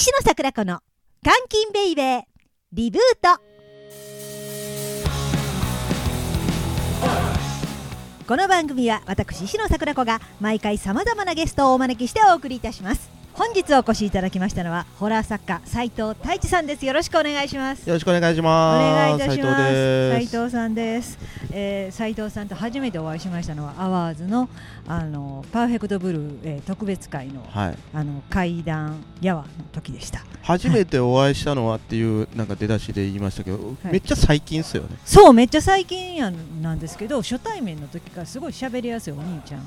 石野桜子の監禁ベイベーリブート。この番組は私石野桜子が毎回さまざまなゲストをお招きしてお送りいたします。本日お越しいただきましたのはホラー作家斉藤太一さんです。よろしくお願いします。よろしくお願いしおます。願いいたします。斉斉藤さんです、えー、斉藤さんと初めてお会いしましたのはアワーズのあのパーフェクトブルー、えー特別会のはい。あの階段やわの時でした。初めてお会いしたのはっていうなんか出だしで言いましたけど、めっちゃ最近っすよね。そうめっちゃ最近やんなんですけど初対面の時からすごい喋りやすいお兄ちゃんで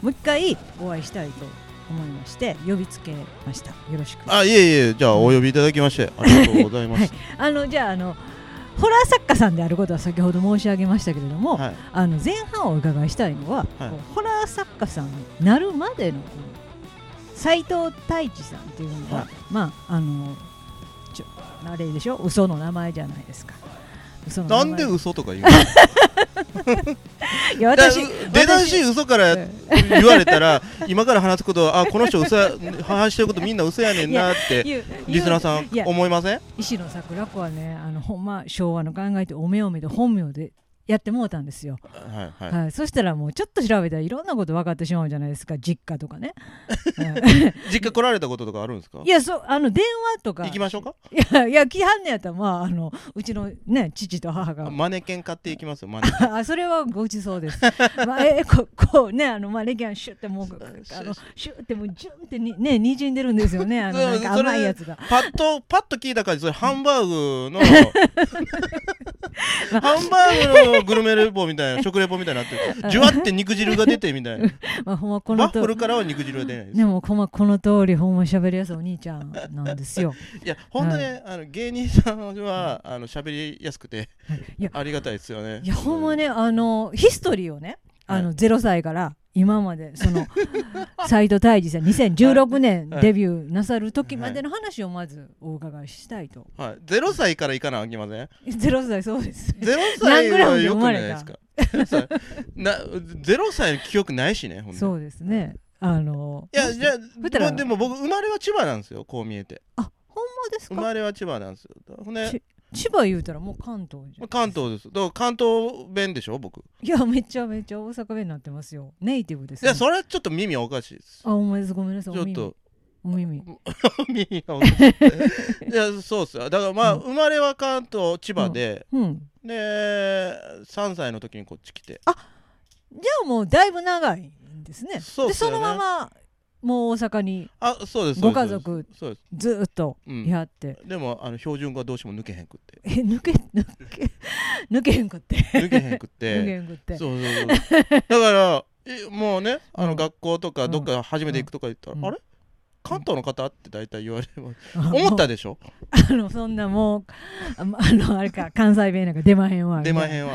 もう一回お会いしたいと思いまして呼びつけました。よろしく。あ、いえいえ、じゃあお呼びいただきましてありがとうございます。あのじゃああのホラー作家さんであることは先ほど申し上げましたけれども、はい。あの前半をお伺いしたいのは、はい。ホラー作家さんになるまでの斎藤太一さんっていうのは、はい。まああのちょあれでしょ？嘘の名前じゃないですか。嘘なんで嘘とか言うの？いやだ私出だし嘘から私言われたら、今から話すことは、あ、この人嘘や、話してることみんな嘘やねんなって、リスナーさん思いません？石野桜子はねあのほんま昭和の考えておめおめで本名でやってもうたんですよ、はいはい。はい、そしたらもうちょっと調べたらいろんなこと分かってしまうじゃないですか。実家とかね、う ん実家来られたこととかあるんですか？いやそうあの電話とか。行きましょうか？いやいや来はんねやったらまああのうちのね父と母が。マネケン買っていきますよ、マネケン。あそれはごちそうです。まあ、えここうねあのまあレギャンシュってもうあのシュってもうジュンってにね滲んでるんですよね。あのなんか甘いやつが。パッとパッと聞いた感じそれハンバーグのハンバーグのグルメレポみたいな食レポみたいになってる。ジュワって肉汁が出てみたいな。まあほんまこのとワッフルからは肉汁が出ないです。でもほんまこの通りほんま喋りやすいお兄ちゃんなんですよ。いや本当ね、あの芸人さんはあの喋りやすくてありがたいですよね。いやほんまねあのヒストリーをねあのは0歳から今までその斎藤太一さん2016年はい。デビューなさる時までの話をまずお伺いしたいと。はい、0歳からいかなあきません？0歳そうです。0歳はよくないでですか？0歳。な0歳の記憶ないしねそうですね。あのいやじゃあでも僕生まれは千葉なんですよこう見えて。あほんまです生か。まれは千葉なんですよ。ほんでち千葉言うたらもう関東じゃん。関東です。だから関東弁でしょ、僕。いやめちゃめちゃ大阪弁になってますよ。ネイティブです、いや、それはちょっと耳おかしいです。あお前ですごめんなさい。ちょっとお耳。耳がおかしい。いや、そうっすよ。だからまあ、うん生まれは関東、千葉で、うん。で、3歳の時にこっち来て。じゃあもうだいぶ長いんですね。そうっですそよねのままもう大阪にあ、そうです。ご家族そうです。ずーっとうんいはって。でも、あの標準語はどうしても抜けへんくって。え抜け抜け抜けへんくって。抜けへんくっ抜けて。へんくって。そうそうそう。だから、えもうね、あうんの学校とか、どっか初めて行くとか言ったら、うんあれ？関東の方って大体言われます。あ思ったでしょ？あのそんなもうああのあれか関西弁なんか出まへんわ。ん。出まへんわ。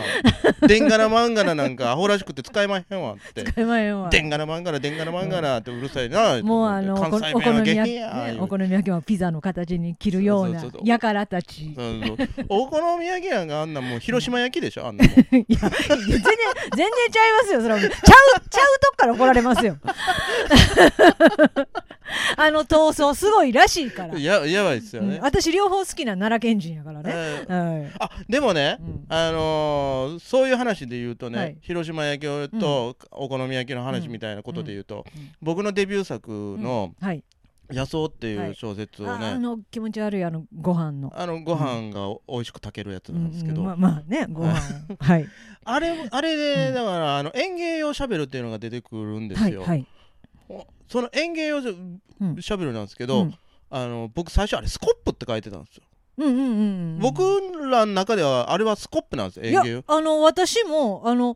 でんがなまんがななんかアホらしくて使えまへんわって。出まへんわ。でんがなまんがなでんがなまんがなってうるさいな。もうあの関西弁は下み焼き、品や。お好み焼きはピザの形に切るようなやからたち。お好み焼きやんがあんなもう広島焼きでしょあんなもん。や、全然、全然ちゃいますよ。それはちゃう、ちゃうとこから怒られますよ。あの闘争すごいらしいから。ややばいっすようんね。私両方好きな奈良県人やからね。えーはい。あでもね、うんあのーそういう話で言うとね、はい広島焼きとお好み焼きの話みたいなことで言うと、うん僕のデビュー作のはい。「野草」っていはいう小説をあね、あの気持ち悪いあのご飯の。あのご飯がお美味しく炊けるやつなんですけど、うんうんまあまあね、ご飯を。はい。あれあれで、うんだからあの園芸用シャベルっていうのが出てくるんですよ。はいはい。その園芸用シうんャベルなんですけど、うんあの僕最初あれスコップって書いてたんですよ。うんうんうん。僕らの中ではあれはスコップなんですよいや園芸用。あの私もあの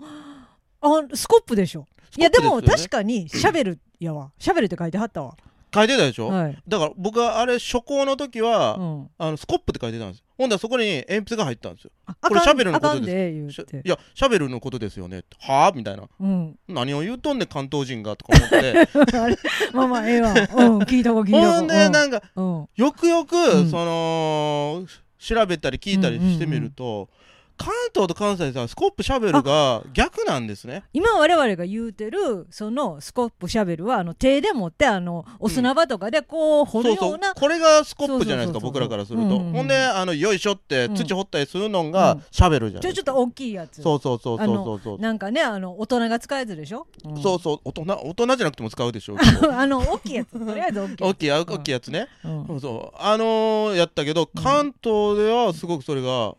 あスコップでしょ。いやでも確かにシャベルやわ。シャベルって書いてはったわ。書いてたでしょ、はい。だから僕はあれ初行の時は、うん。あのスコップって書いてたんですほんだらそこに鉛筆が入ったんですよ。あこれシャベルのことですいやシャベルのことですよねはあ？みたいなうん。何を言うとんねん関東人がとか思って あれ？まあまあええわ。うん聞いたこ聞いたこ。ほんでなんかうん。うんよくよく、うんその調べたり聞いたりしてみると、関東と関西さスコップシャベルが逆なんですね。今我々が言うてるそのスコップシャベルはあの手で持ってあのお砂場とかでこう掘るそうそうよう。な、これがスコップじゃないですかそうそうそうそう。僕らからすると、うんうんうん。ほんであのよいしょってうん。土掘ったりするのうがん。シャベルじゃないですか、ちょちょっと大きいやつ。そうそうそうそうそう。そうなんかねあの大人が使うやつでしょ、うん。そうそう。大人大人じゃなくても使うでしょう あの大きいやつ。とりあえず大きい大きいあ大きいやつね、うん。そう。そうあのー、やったけどうん関東ではすごくそれが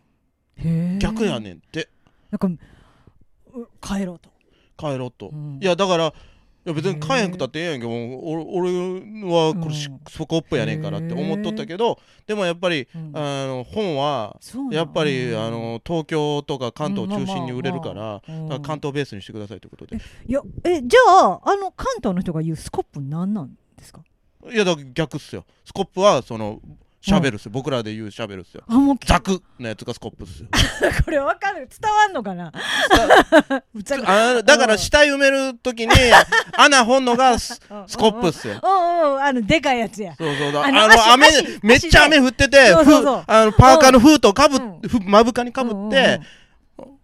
逆やねんって。なんかう帰ろうと、帰ろうと、うん。いやだからいや別に帰へんくたってええやんけ。ど俺俺はこれしうんスコップやねんからって思っとったけどでもやっぱりうん。あの本はや。っぱりうんあの東京とか関東を中心に売れるから関東ベースにしてくださいということで。いやえじゃああの関東の人が言うスコップ何なんですか？いやだから逆っすよ。スコップはそのシャベルっすよ。僕らで言うシャベルっすよ。あもうザクのやつがスコップっすよ。これわかる？伝わんのかな？あだから死体埋めるときに穴掘んのがススコップっすよ。おうおうあのでかいやつや。そうそうだああのの雨めっちゃ雨降っててあのパーカーのフートをかぶうん。ふ目深にかぶって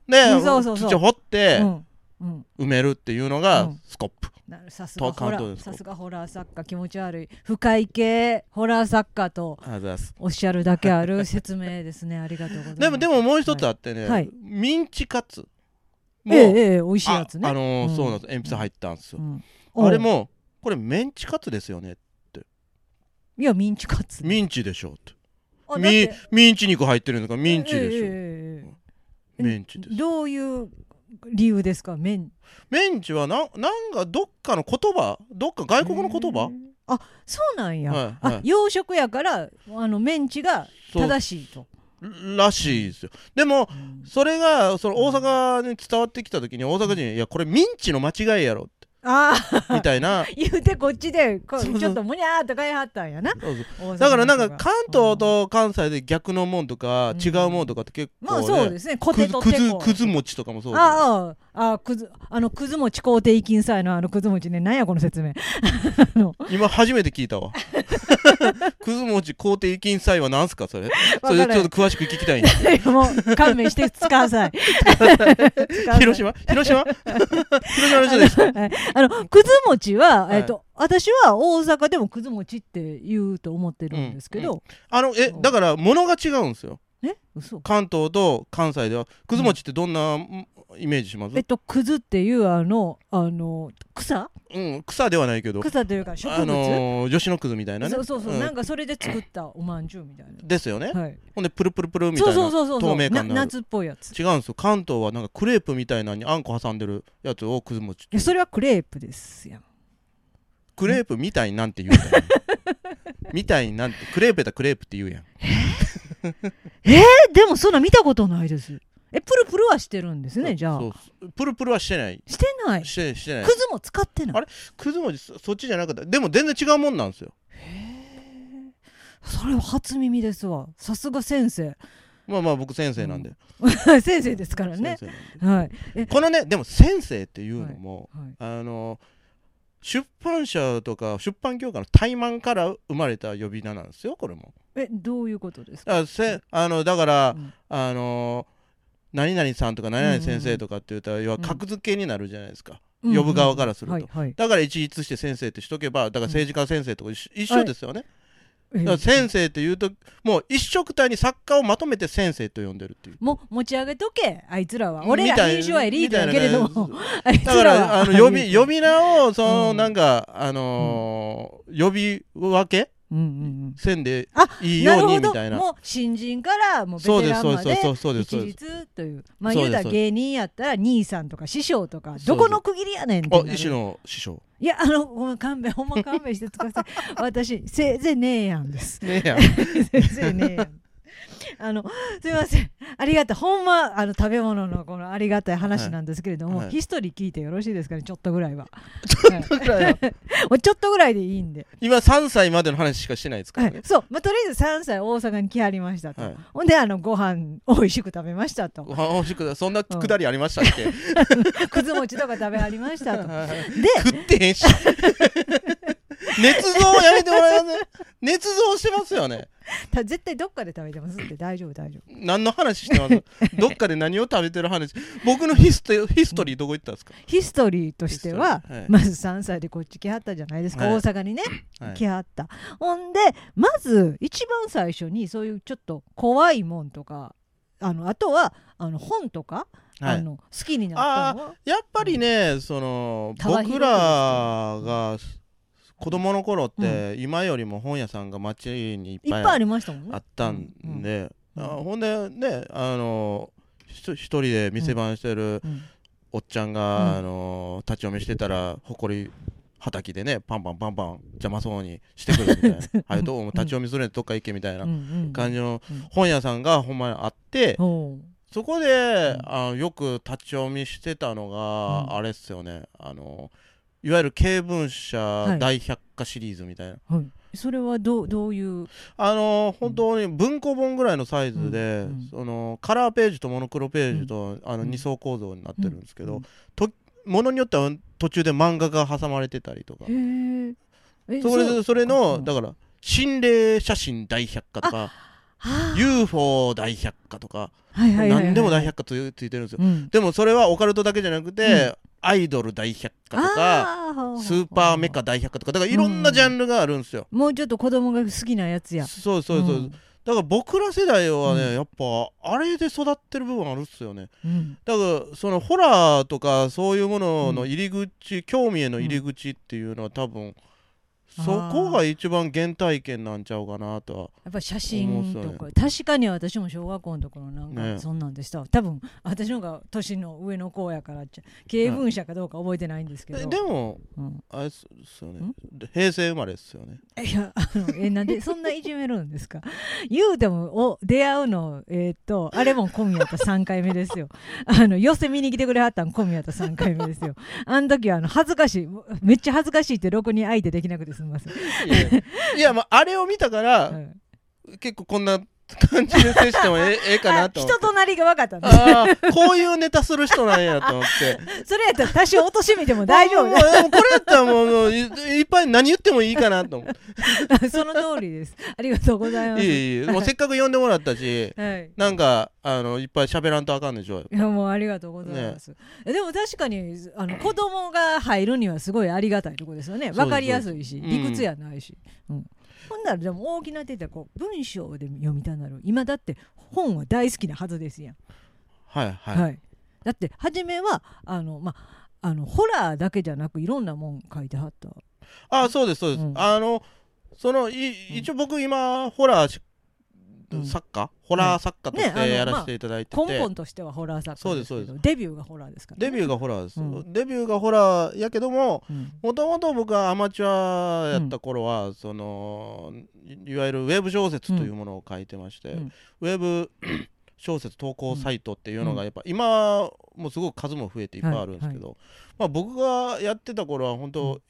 でうんそうそうそう。土掘ってうんうん埋めるっていうのうがん。スコップ。なるさすがとホラーさすがホラー作家気持ち悪い。深い系ホラー作家とおっしゃるだけある 説明ですね。ありがとうございます。でもでももう一つあってね、はい。ミンチカツ。も、ええええ美味しいやつね。ああのーうん。そうなんです。鉛筆入ったんですよ、うん。あれもこれメンチカツですよねいやミンチカツ。ミンチでしょって。ミミンチ肉入ってるんだからミンチでしょ、ええええええメンチです。どういう理由ですか？麺メンチはななんかどっかの言葉？どっか外国の言葉？あそうなんや、はいはい。あ洋食やからあのメンチが正しいと、らしいですよ。でもそれがその大阪に伝わってきた時に大阪人に「いやこれミンチの間違いやろ」ってああみたいな。言うてこっちでこちょっとむにゃーっと買いはったんやな。だからなんか関東と関西で逆のもんとかうん違うもんとかって結構、ねまあそうですね。コテくずくとテコ。ずくず餅とかもそうだああああくずあのくず餅工程金祭のあのくず餅ね。なんやこの説明。今初めて聞いたわ。くず餅工程金祭は何すかそれ？それちょっと詳しく聞きたいんで もう勘弁して使わさい。広島？広島？広島の人ですか？はい。あのくず餅は、はい。えっと私は大阪でもくず餅って言うと思ってるんですけど、あのえだから物が違うんですよ。え？嘘。関東と関西では。くず餅ってどんなうんイメージします？えっとくずっていうあのあの草？うん草ではないけど。草というか植物、あのー、女子のくずみたいなね。そうそうそう、ん。なんかそれで作ったおまんじゅうみたいな、ですよね。はい、ほんでプルプルプルみたそういなそうそうそう透明感の夏っぽいやつ。い違うんですよ。関東はなんかクレープみたいなのにあんこ挟んでるやつをくず餅ってやそれはクレープですやん。クレープみたいなんて言うたら みたいなんてクレープやったらクレープって言うやん。え？でもそんな見たことないですえプルプルはしてるんですねじゃあ。プルプルはしてない。してない？してしてない。くずも使ってない？あれ？くず餅そそっちじゃなかった。でも全然違うもんなんですよ。それは初耳ですわ。さすが先生。まあまあ僕先生なんで、先生ですからね。はい。このねでも先生っていうのも、はいあの出版社とか出版業界の怠慢から生まれた呼び名なんですよこれも。えどういうことですか？だからせあのだから、うん。あの何々さんとか何々先生とかって言ったら要は格付けになるじゃないですか、呼ぶ側からすると。はいはい。だから一律して先生ってしとけばだから政治家先生とか一緒ですよね、えだから先生っていうともう一色体に作家をまとめて先生と呼んでるっていう。もう持ち上げとけ。あいつらは。俺ら編集はエリートやけれども。ね。だからあの呼び呼び名をその、うん。なんかあのー呼び分けうんうんうんせんであいいようにみたいな。もう新人からもうベテランまで一律という。まあ言うたら芸人やったら兄さんとか師匠とかどこの区切りやねんってあ医師の師匠。いやあのごめん勘弁ほんま勘弁してください私せいぜいねえやんです。ねえやん。先生ね あのすみません。ありがたいほんまあの食べ物のこのありがたい話なんですけれども、はい。はいヒストリー聞いてよろしいですかね？ちょっとぐらいは。ぐらいは。ちょっとぐらいでいいんで、今3歳までの話しかしてないですかはい。らね、そう、まあ、とりあえず3歳大阪に来はりましたと、はい。ほんであのご飯美味しく食べましたと。ご飯美味しくそんなくだりありましたっけ、くず餅とか食べはりましたと。で食ってへんし捏造やめてもらえます。捏造してますよね。た絶対どっかで食べてますって。大丈夫大丈夫。何の話してます？どっかで何を食べてる話？僕のヒストヒストリーどこ行ったんですか、ヒストリーとしてははい。まず3歳でこっち来はったじゃないですか、はい。大阪にねはい。来はった。ほんでまず一番最初にそういうちょっと怖いもんとかあのあとはあの本とか、はい。あの好きになったのは？やっぱりね、その幅広く僕らが子供の頃って、今よりも本屋さんが街にいっぱいありましたもんね。あったんで、うんほんでねあの一人で店番してるうん。おっちゃんが、うん。あの立ち読みしてたらほこりはたきでねパンパンパンパン邪魔そうにしてくるみたいな。はいどうも立ち読みするんでどっか行けみたいな感じのうん本屋さんがほんまにあって、そこで、ん。あのよく立ち読みしてたのが、うん。あれっすよね。あのいわゆる経文社い。大百科シリーズみたいな、はい、それはどうどういう？あの本当に文庫本ぐらいのサイズで、うん。うん。そのカラーページとモノクロページと、あのうん。2層構造になってるんですけど、うん。とものによっては途中で漫画が挟まれてたりとか。へええそれそれの、うん。だから心霊写真大百科とかはあ UFO 大百科とか、はいはい何でも大百科つついてるんですよ。うん。でもそれはオカルトだけじゃなくて、うん。アイドル大百科とかスーパーメカ大百科とかだからいろんなジャンルがあるんですよ、もうちょっと子供が好きなやつや。そうそうそう、ん。だから僕ら世代はね、うん。やっぱあれで育ってる部分あるっすよね。うん。だからそのホラーとかそういうものの入り口、興味への入り口っていうのは多分、そこが一番原体験なんちゃうかなとはやっぱ写真とか、確かに私も小学校のところなんね。かそんなんでした、多分私のが年の上の子やからっちゃ経文社かどうか覚えてないんですけど、ででもうん、あれっすよね。平成生まれっすよね。いやあのえなんでそんないじめるんですか？言うてもお出会うのえーっとあれも込みやった3回目ですよ。あの寄せ見に来てくれはったん込みやった3回目ですよ。あの時はあの恥ずかしいめっちゃ恥ずかしいってろくに相手できなくてすみません、いやまああれを見たから、うん。結構こんな感じで接してもえ えええかなあと人となりが分かったんですああこういうネタする人なんやと思って それやったら多少貶めても大丈夫もこれやったらもうもういいっぱい何言ってもいいかなと思って その通りです。ありがとうございます。いいいいもうせっかく呼んでもらったしはい。なんかあのいっぱい喋らんとあかんでしょいやもうありがとうございます。えでも確かにあの子供が入るにはすごいありがたいところですよね。すわかりやすいし、うん理屈やないし。うん。ほんならでも大きな手でこう文章で読みたなる。今だって本は大好きなはずですやん。はいはい、はい。だって初めはあのまあのホラーだけじゃなくいろんなもん書いてはった。あそうですそうです、うんあのそのい一応僕今ホラー作家、ホラー作家としてやらせていただいてて、根本としてはホラー作家そうですそうです。デビューがホラーですから、ね。デビューがホラーです、うん。デビューがホラーやけどもうん。もともと僕はアマチュアやった頃は、そのいいわゆるウェブ小説というものを書いてまして、うん。ウェブ小説投稿サイトっていうのがやっぱ今もすごく数も増えていっぱいあるんですけど、まあ、僕がやってた頃は本当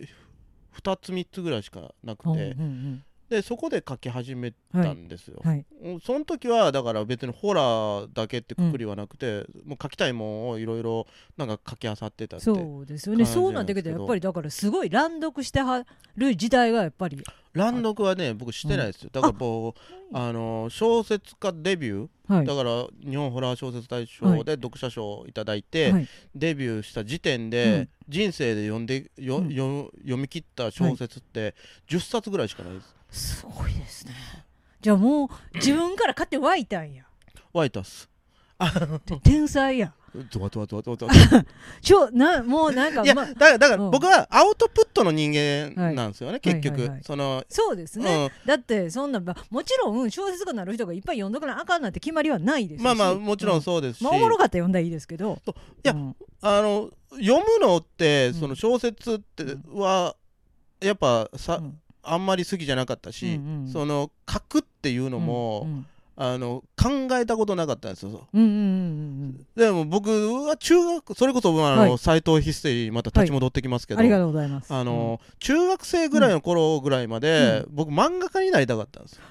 2つ3つぐらいしかなくて、うんうんでそこで書き始めたんですよ、うんはい。うんその時はだから別にホラーだけってくくりはなくて、もう書きたいもんをいろいろなんか書きあさってたってそうですよね。感じなんですけど。やっぱりだからすごい乱読してはる時代がやっぱり。乱読はね僕してないですよ、だからもうあの小説家デビュー、はい。だから日本ホラー小説大賞で読者賞をいただいて、はい。デビューした時点で、うん。人生で読んでよ、うん。よ読み切った小説って10冊ぐらいしかないです、すごいですね。じゃあもう自分から勝手に湧いたんや。ワイタスで天才やドワドワドワドワドワ ちょなもうなんかいやまだからだからうん。僕はアウトプットの人間なんですよね、結局、はいはいはい。そのそうですね、だってそんなまもちろん小説家になる人がいっぱい読んどかなあかんなんて決まりはないですし。うん、まあまあもちろんうそうですし、まあおもろかったら読んだらいいですけど。いやうん。あの読むのってうん。その小説ってはやっぱさ、うんあんまり好きじゃなかったし、うんうん。その書くっていうのも、うんあの考えたことなかったんですよう。んうんうんうんでも僕は中学それこそあの、はい。斎藤ヒステリーまた立ち戻ってきますけど、ありがとうございます。あの、中学生ぐらいの頃ぐらいまで、僕漫画家になりたかったんですよ。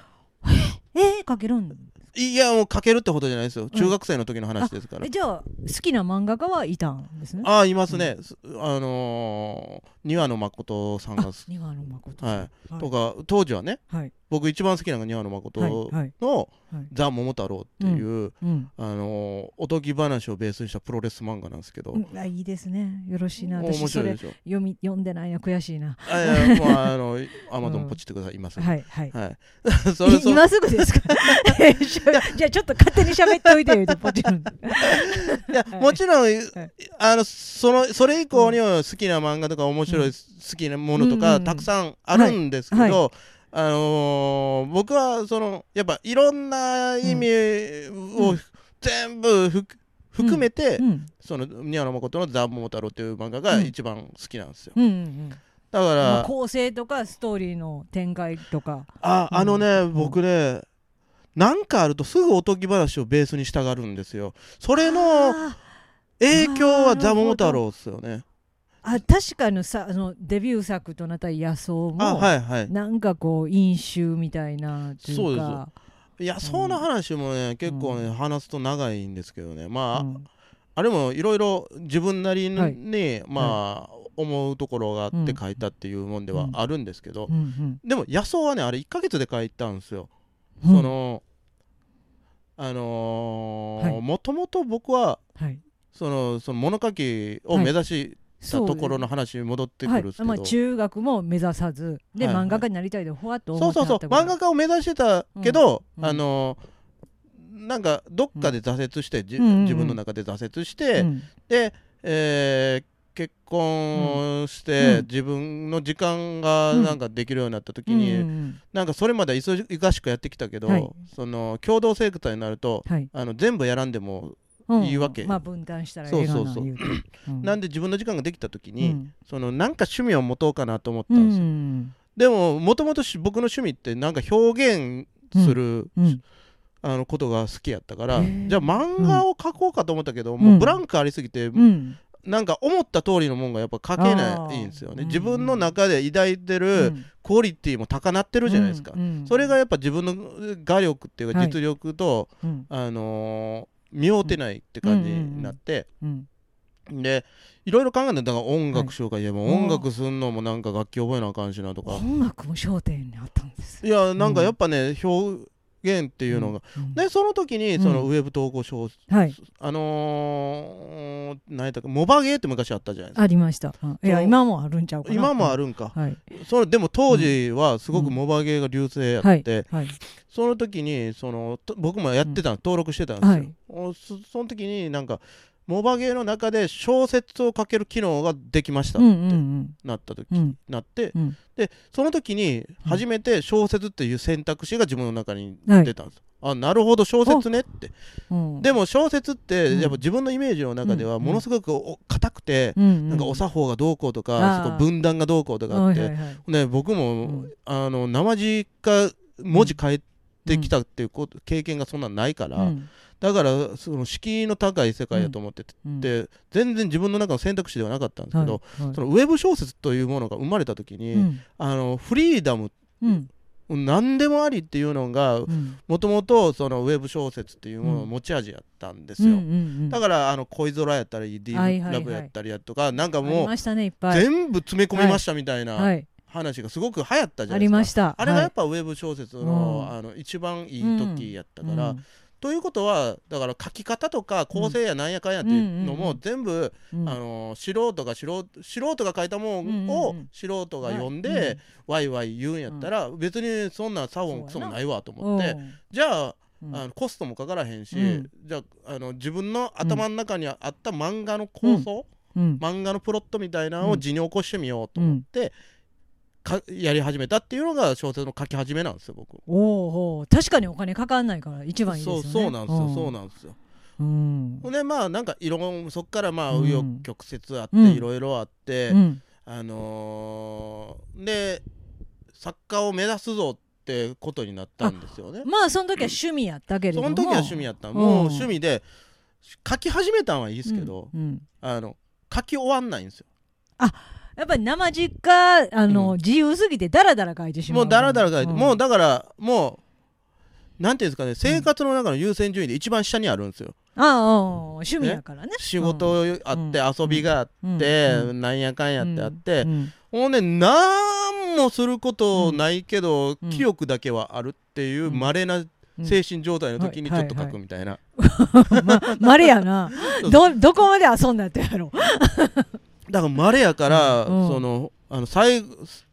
うんえー、書けるんいやもう書けるってことじゃないですよ。中学生の時の話ですから、えじゃあ好きな漫画家はいたんですね？ああいますね、すあのー、庭野誠さんがあ庭野誠ははい。とか当時はね。はい僕一番好きなのが庭野誠はいのはいはい「ザ・桃太郎」っていう、うんあのーおとぎ話をベースにしたプロレス漫画なんですけど、うんあいいですね。よろしいな。面私それ白いでしょ。読み読んでないや悔しいな。あいやもうあのアマゾンポチってください、今すぐはいはい。はい。それ今すぐですか？じゃあちょっと勝手に喋っておいてよポチ いやもちろん、い。あのそのそれ以降には好きな漫画とか面白い、うん。好きなものとか、たくさんあるんですけど、あのー僕はそのやっぱいろんな意味をうん。全部ふ含めて、うん。その宮野誠の「ザ・桃太郎」っていう漫画がうん一番好きなんですよ。うん。うん。だから、まあ、構成とかストーリーの展開とか。ああのね、ん。僕ねなんかあるとすぐおとぎ話をベースにしたがるんですよ。それのあ影響はザ・桃太郎ですよね。あ確かにさあのデビュー作となった野草も、あはいはい。なんかこう飲酒みたいなっていうか。いやその話もね、結構ね、う話すと長いんですけどね。まあ、うん。あれもいろいろ自分なりに、はい。まあ、思うところがあってうん書いたっていうもんではあるんですけど、うん。でも野草はねあれ1ヶ月で書いたんですよ。うん。そのあのはい。もともと僕ははい。そのその物書きを目指したそうところの話に戻ってくるんですけど、はい。まあ、中学も目指さずで、漫画家になりたいでほわっとそうそうそう。漫画家を目指してたけど、うん。あのなんかどっかで挫折して、自分の中で挫折して、うん。で、えー結婚して、うん。自分の時間がうんなんかできるようになった時うんに、うん。なんかそれまでは忙しくやってきたけど、はい。その共同生活になるとはい。あの全部やらんでも、うんいいわけ。まあ分担したらえそうそうそう。うん。なんで自分の時間ができた時に、うん。そのなんか趣味を持とうかなと思ったうんですよ、んでももともと僕の趣味ってなんか表現する、うん。あのことが好きやったからじゃあ漫画を描こうかと思ったけど、ん。もうブランクありすぎて、うん。なんか思った通りのもんがやっぱ描けないんですよね。自分の中で抱いてうるん。クオリティも高なってるじゃないですか、うん。うん。それがやっぱ自分の画力っていうかはい。実力と、うん。あのー見合うてないって感じになって、うん。でいろいろ考えてだから音楽しようか、い、やも音楽すんのもなんか楽器覚えなあかんしなとか。音楽も焦点にあったんですいやなんかやっぱね、表現っていうのが、うんでその時にうん。そのウェブ投稿小はい。あのー、何やったかモバゲーって昔あったじゃないですか。ありました。うん。いや今もあるんちゃうかな。今もあるるんか、はい。それでも当時はすごくモバゲーが流星やって、はい。その時にそのと僕もやってた、登録してたんですよ、その時になんかモバゲーの中で小説を書ける機能ができましたってなった時、うん。うんなってうん。でその時に初めて小説っていう選択肢が自分の中にはい出たんです、あなるほど小説ねって。うん。でも小説ってうん。やっぱ自分のイメージの中ではうん。ものすごくお硬くて、うん。なんかお作法がどうこうとか、そこ分断がどうこうとかあって、はいはいはい。ね、僕も、うん。あの生地か文字変えてきたっていう経験がそんなんないから、うんだからその敷居の高い世界だと思ってて、うん。で全然自分の中の選択肢ではなかったんですけど、はい。はい。そのウェブ小説というものが生まれた時に、うん。あのフリーダムうん。何でもありっていうのがうん。もともとそのウェブ小説っていうものの持ち味やったんですよ、うんうんうん。だからあの恋空やったり D はいはいはい。ラブやったりやとかなんかもう全部詰め込みましたみたいなはい。話がすごく流行ったじゃあないですか、りました。あれがやっぱぱウェブ小説の,、うん。あの一番いい時やったから、ということはだから書き方とか構成やなんやかんやっていうのも全部、あの素人が素人素人が書いたもんを素人が読んで、はい。ワイワイ言うんやったら、別にそんなサボンクソもないわと思ってうん。じゃあうん。あのコストもかからへんし、うん。じゃああの自分の頭の中にあった漫画の構想、うん。漫画のプロットみたいなのを字に起こしてみようと思うんって、かやり始めたっていうのが小説の書き始めなんですよ僕。おうおう確かにお金かかんないから一番いいですよね。そうそうなんですよ、そうなんですよ。うん。でまあなんかいろんそっからまあうん。紆余曲折あって、うん。いろいろあって、うん。あのーで作家を目指すぞってことになったんですよね。まあその時は趣味やったけれども。その時は趣味やった。ん。もう趣味で書き始めたんはいいですけど、うん。うん。あの書き終わんないんですよ。やっぱり生実家あの、うん。自由すぎてダラダラ書いてしまう。もうだらだら書いて、ん。もうだからもうなんていうんですかね生活の中の優先順位で一番下にあるんですよ。ああああ趣味やからね。仕事あって、うん。遊びがあって、うん。なんやかんやってあって、うん。ほん。でなん何もすることないけど、うん。気力だけはあるっていううん。稀なうん精神状態の時にちはいょっと書くみたいな、ままれやな。そうどどこまで遊んだってやろだから稀やから、うん。そのあの最後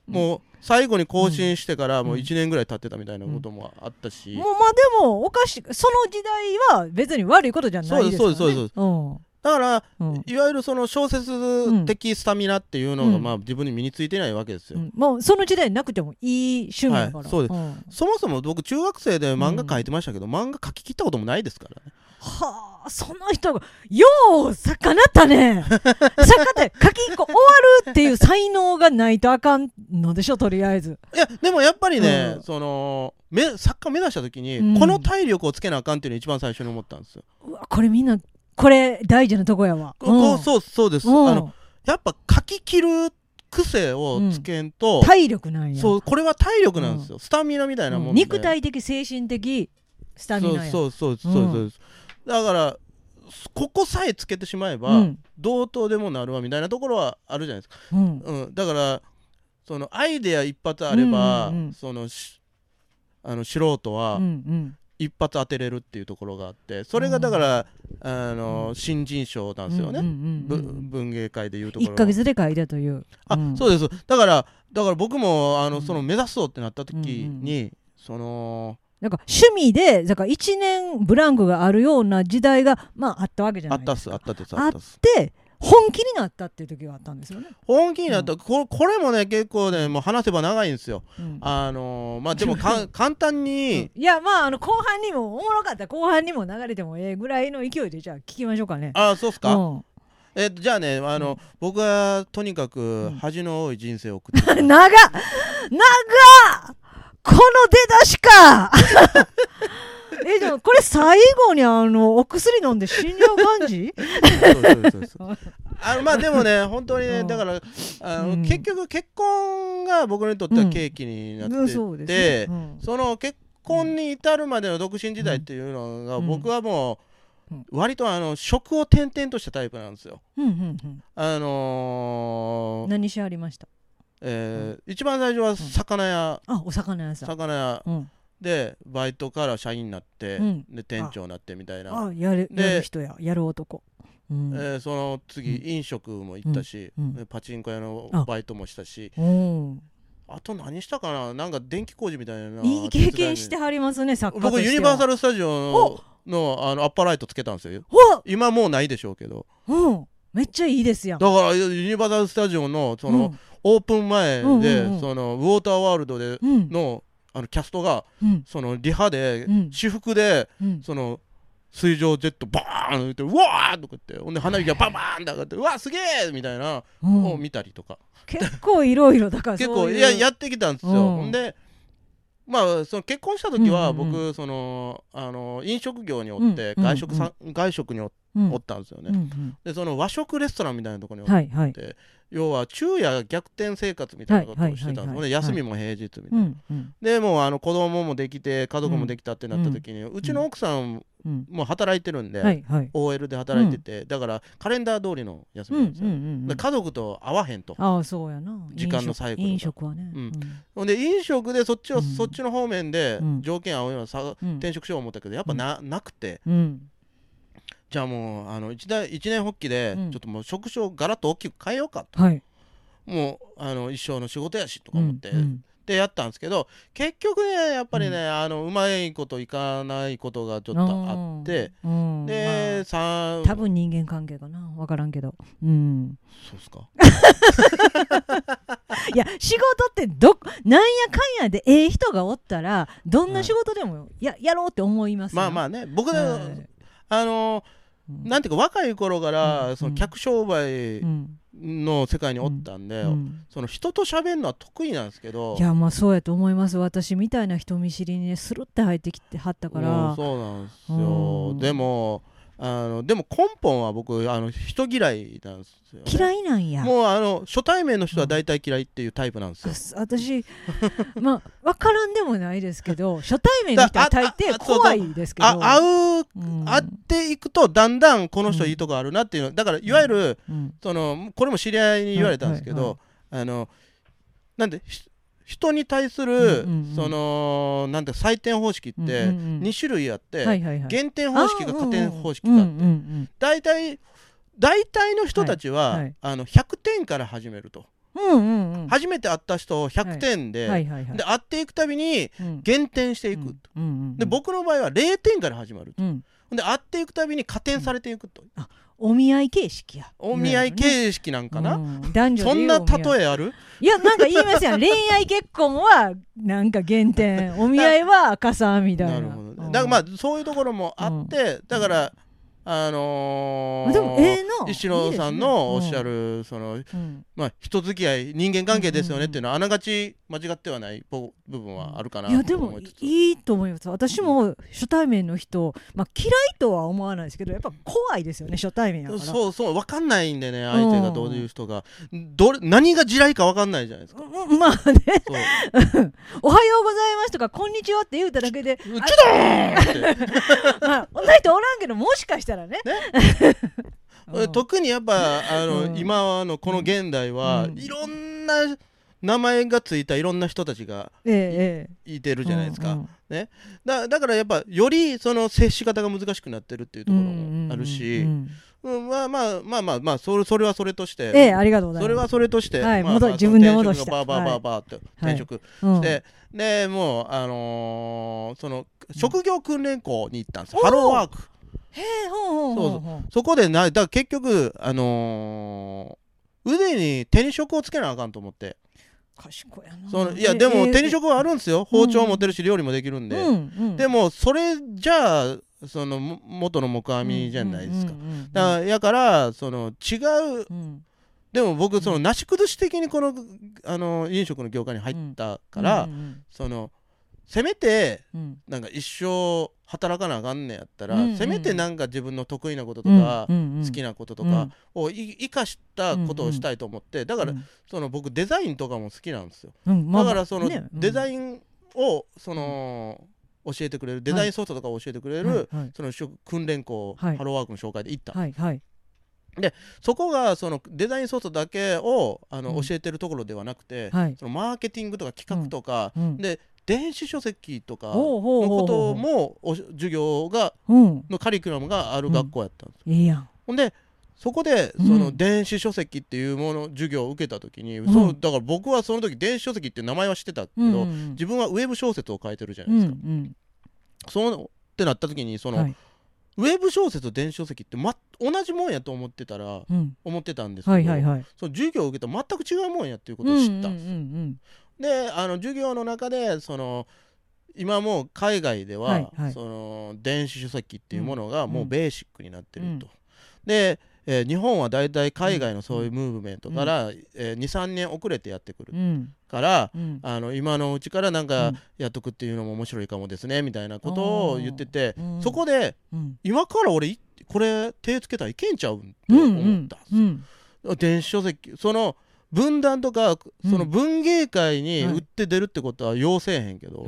もう最後に更新してからもう1年ぐらい経ってたみたいなこともあったし、もうまあでもおかしい。その時代は別に悪いことじゃないですね、そうですそうですそうだからうん。うんいわゆるその小説的スタミナっていうのが、うん。まあ自分に身についてないわけですよ、うん。もうその時代なくてもいい趣味だから、はいそうです。ん。そもそも僕中学生で漫画描いてましたけど、漫画描き切ったこともないですからねはあその人がよう作家なったね。作家って書き一個終わるっていう才能がないとあかんのでしょとりあえず。いやでもやっぱりね、うん。そのめ作家目指した時に、うん。この体力をつけなあかんっていうのを一番最初に思ったんですよ、うわこれみんなこれ大事なとこやわ。うそうそうです、うん。あのやっぱ書き切る癖をつけんと、体力なんや。そうこれは体力なんですよ、スタミナみたいなもんで、肉体的精神的スタミナや。そうそうそうそうそうです、だからここさえつけてしまえば、うん。どうとでもなるわみたいなところはあるじゃないですか、うん。うん、だからそのアイデア一発あれば、うんうんうん。そのしあの素人はうんうん。一発当てれるっていうところがあってそれがだから、あの新人賞なんですよね、うんうんうんぶうん。文芸界でいうところ1ヶ月で書いたという。あ、うん。そうです。だからだから僕もあの、うん。その目指そうってなった時に、そのなんか趣味でだから1年ブランクがあるような時代がまああったわけじゃあないですか。ったっすあったですあったっす。で本気になったっていう時があったんですよね、本気になった、ここれもね結構ねもう話せば長いんですよ。うん。あのーまあでもか 簡単に、いやまああの後半にもおもろかった後半にも流れてもええぐらいの勢いでじゃあ聞きましょうかね。あそうっすか、うん。えっとじゃあねあの、うん。僕はとにかくん。恥の多い人生を送って 長っ！長っ！この出だしか。えでもこれ最後にあのお薬飲んで死んじゃう感じ？そうそうそうそう。あのまあでもね本当にね、うん。だからあの、うん。結局結婚が僕にとっては契機になってて、うんそうですね。うん。その結婚に至るまでの独身時代っていうのが、うん。僕はもう、うん。割とあの職を転々としたタイプなんですよ。うんうんうん。あのー何しありました？えー一番最初は魚屋、あお魚屋さん。魚屋。うん。でバイトから社員になって、うん。で店長になってみたいな、あやるでやる人や。やる男。うん。えーその次、うん。飲食も行ったし、うん。うん。でパチンコ屋のあ。バイトもしたし。うん。あと何したかな？なんか電気工事みたいないい経験してはりますね作家と僕しては。ユニバーサル・スタジオののあのアッパーライトつけたんですよ。ほ今もうないでしょうけど。うんめっちゃいいですやん。だからユニバーサル・スタジオのその、オープン前で、うんうんうん。そのウォーターワールドでうんうんのあのキャストがうん。そのリハで、うん。私服でうん。その水上ジェットバーン言ってうわーとか言ってほんで花火がバンバーンって上がってうわすげえみたいなうん。のを見たりとか、結構いろいろだから結構いややってきたんですよ、うん。ほんでまあその結婚した時はうんうんう僕そのあの飲食業におってうん外食さ、外食におうんおったんですよね、うんうん。でその和食レストランみたいなところにおっはいはい。て、要は昼夜逆転生活みたいなことをしてたんです、はいはいはいはい。ほんで休みも平日みたいな、うんうん。でもうあの子供もできて家族もできたってなった時に、うちの奥さんうんも働いてるんで、はいはい。OL で働いてて、だからカレンダー通りの休うんうんみなんですよ、うんで家族と会わへんと。ああそうやな。時間のサイクルが飲食はね。うん。ほんで飲食でそっちを、うん。そっちの方面でうん。条件合うような転職しよう思ったけどやっぱな,、なくて。うんじゃあもうあの一代一年発起で、うん。ちょっともう職種をガラッと大きく変えようかと。はい。もうあの一生の仕事やしとか思って、うん。うん。でやったんですけど結局ねやっぱりね、あのうまいこといかないことがちょっとあって、うん。で、さまあ多分人間関係かな。分からんけど。うん。そうっすか？いや仕事ってどなんやかんやでええ人がおったらどんな仕事でもや,、やろうって思いますまあまあ、あね。僕、はい。あのうんなんていうか若い頃から、うん。その客商売うん。の世界におったんで、うん。その人と喋るのは得意なんですけどいやまあそうやと思います私みたいな人見知りにねスルって入ってきてはったかうんら、そうなんですよ、うん。でもあのでも根本は僕あの人嫌いなんですよ、ね、嫌いなんや。もうあの初対面の人は大体嫌いっていうタイプなんですよ、あす私 まあ分からんでもないですけど 初対面の人は大抵怖いですけど。あ会ううん。会っていくとだんだんこの人いいとこあるなっていうの。だからいわゆる、うん。そのこれも知り合いに言われたんですけど、あのなんでひ人に対する、そのなんて採点方式ってうんうんうん2種類あって、減点方式か加点方式うんうかって、大体大体の人たちは、あの100点から始めると、初めて会った人を100点で,、で会っていくたびにうん。減点していく、で僕の場合は0点から始まると、うん。で会っていくたびに加点されていくと、お見合い形式や。お見合い形式なんかな、うん。男女でそんな例えある？いやなんか言いますやん。恋愛結婚はなんか減点。お見合いは赤さみたいな。なるほど。だからまあそういうところもあって、だからあのーでもええな石野さんのおっしゃる、るそのうん。まあ人付き合い人間関係ですよねっていうのはあながち間違ってはない部部分はあるかなといやでも思いつつ。いいと思います。私も初対面の人、まあ、嫌いとは思わないですけどやっぱ怖いですよね初対面やから。そうそう分かんないんでね相手がどういう人が。どれ何が地雷か分かんないじゃないですか。うんまあね。おはようございますとかこんにちはって言うただけでちょっとーって。まあ、こんな人おらんけどもしかしたらね。うん。特にやっぱあの、うん。今のこの現代は、うん。いろんな名前がついたいろんな人たちがえええいてるえじゃないですか、うんうん。だだからやっぱよりその接し方が難しくなってるっていうところもあるし、うんうんまあまあまあまあまあそれそれはそれとして、ええありがとうございます。それはそれとして、はいまあまあ戻自分で戻したその転職がバーバーバーバーってはい。転職うん。して、でもうあのーその職業訓練校に行ったんですハローワークそこでなだから結局あのー腕に手に職をつけなあかんと思って。賢いやな。そのいやでも手に職はあるんですよ。包丁うん持てるし料理もできるんで、うんうん。でもそれじゃあそのも元の木阿弥じゃないですか、だからやからその違ううん。でも僕そのなし崩し的にこのあの飲食の業界に入ったから、そのせめてうん。なんか一生働かなあかんねやったら、うんうん。せめてなんか自分の得意なこととか、うんうん好きなこととかをい生かしたことをしたいと思ってだから、うんその僕デザインとかも好きなんですよ、うんまあだからそのデザインをその、教えてくれるデザインソフトとかを教えてくれる、はい。はい。その職訓練校、はい。ハローワークの紹介で行った、はい。はい。そこがそのデザインソフトだけをあの、うん。教えてるところではなくて、はい。そのマーケティングとか企画とか、うん。で電子書籍とかのこともお授業がうん。のカリキュラムがある学校やったんです、いいやん。ほんでそこでそうん。の電子書籍っていうもの授業を受けた時に、ん。そうだから僕はその時電子書籍って名前は知ってたけど、うんうん。自分はウェブ小説を書いてるじゃなうんいですか、うんそうってなった時にその、はい。ウェブ小説と電子書籍って、ま、同じもんやと思ってたらうん。思ってたんですけど、はいはいはい。その授業を受けたら全く違うもんやっていうことを知ったんです、うんうんであの授業の中でその今もう海外では、はいはい。その電子書籍っていうものがもううんベーシックになってると。で、えー日本はだいたい海外のそういうムーブメントから、えー23年遅れてやってくるうん。うんから、うん。あの今のうちからなんうかん。やっとくっていうのも面白いかもですねみたいなことを言ってて、うん。そこでうん。今から俺いこれ手つけたらいけんちゃうんってうん思ったんですよ。うん。電子書籍その分断とかうん。その文芸界にはい。売って出るってことは要せえへんけど、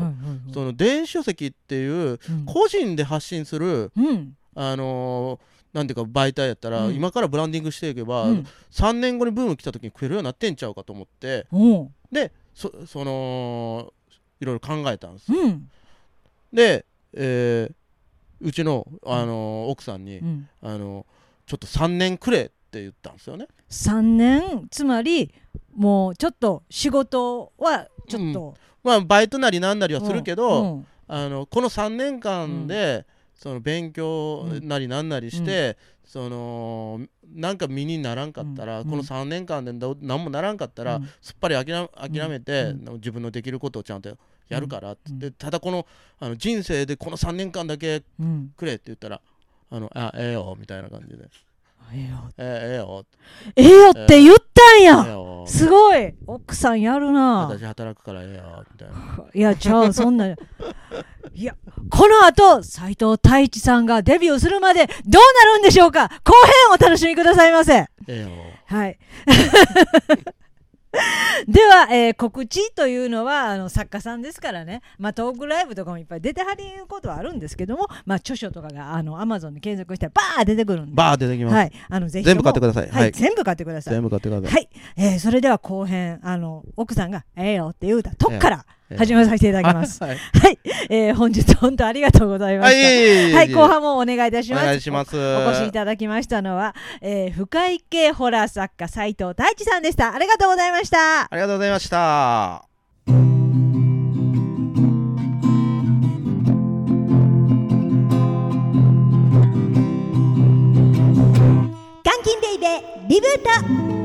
その電子書籍っていううん。個人で発信する、うん。あのーなんていうか媒体やったら、うん。今からブランディングしていけば、うん。3年後にブーム来た時に食えるようになってんちゃうかと思ってでそそのいろいろ考えたんですうん。で、えーうちの、あのー奥さんに、うん。あのちょっと3年くれって言ったんですよね。3年？つまりもうちょっと仕事はちょっと。まあバイトなりなんなりはするけど、うんあのこの3年間で、その勉強なりなんなりして、そのなんか身にならんかったら、うん。この3年間でど何もならんかったら、うん。すっぱり諦諦めて、うん。自分のできることをちゃんとやるからって、ただこのあの人生でこの3年間だけうん。くれって言ったらあのあええよみたいな感じでええよ。ええええよ。ええよって言ったんええやよ。すごい。奥さんやるな。私働くからええよ。みたいな。いやちゃうそんな。いやこの後斎藤太一さんがデビューするまでどうなるんでしょうか。後編お楽しみくださいませ。ええよ。はい では、えー告知というのはあの作家さんですからね、まあ、トークライブとかもいっぱい出てはりんことはあるんですけども、まあ、著書とかがあの Amazon で検索したらバー出てくるんで、バー出てきます、はい、あのぜひ全部買ってくください、はい。はい。全部買ってください。全部買ってください、はい、えーそれでは後編あの奥さんが「ええよ」って言うたとこからええ始めさせていただきます。はい、はい、えー本日本当ありがとうございまはいした。はい、後半半もお願いいたしおます。願いしますお越しいただきましたのは、えー、深井系ホラー作家斉藤太一さんでした。ありがとうございました。ありがとうございました監禁ベイベーリブート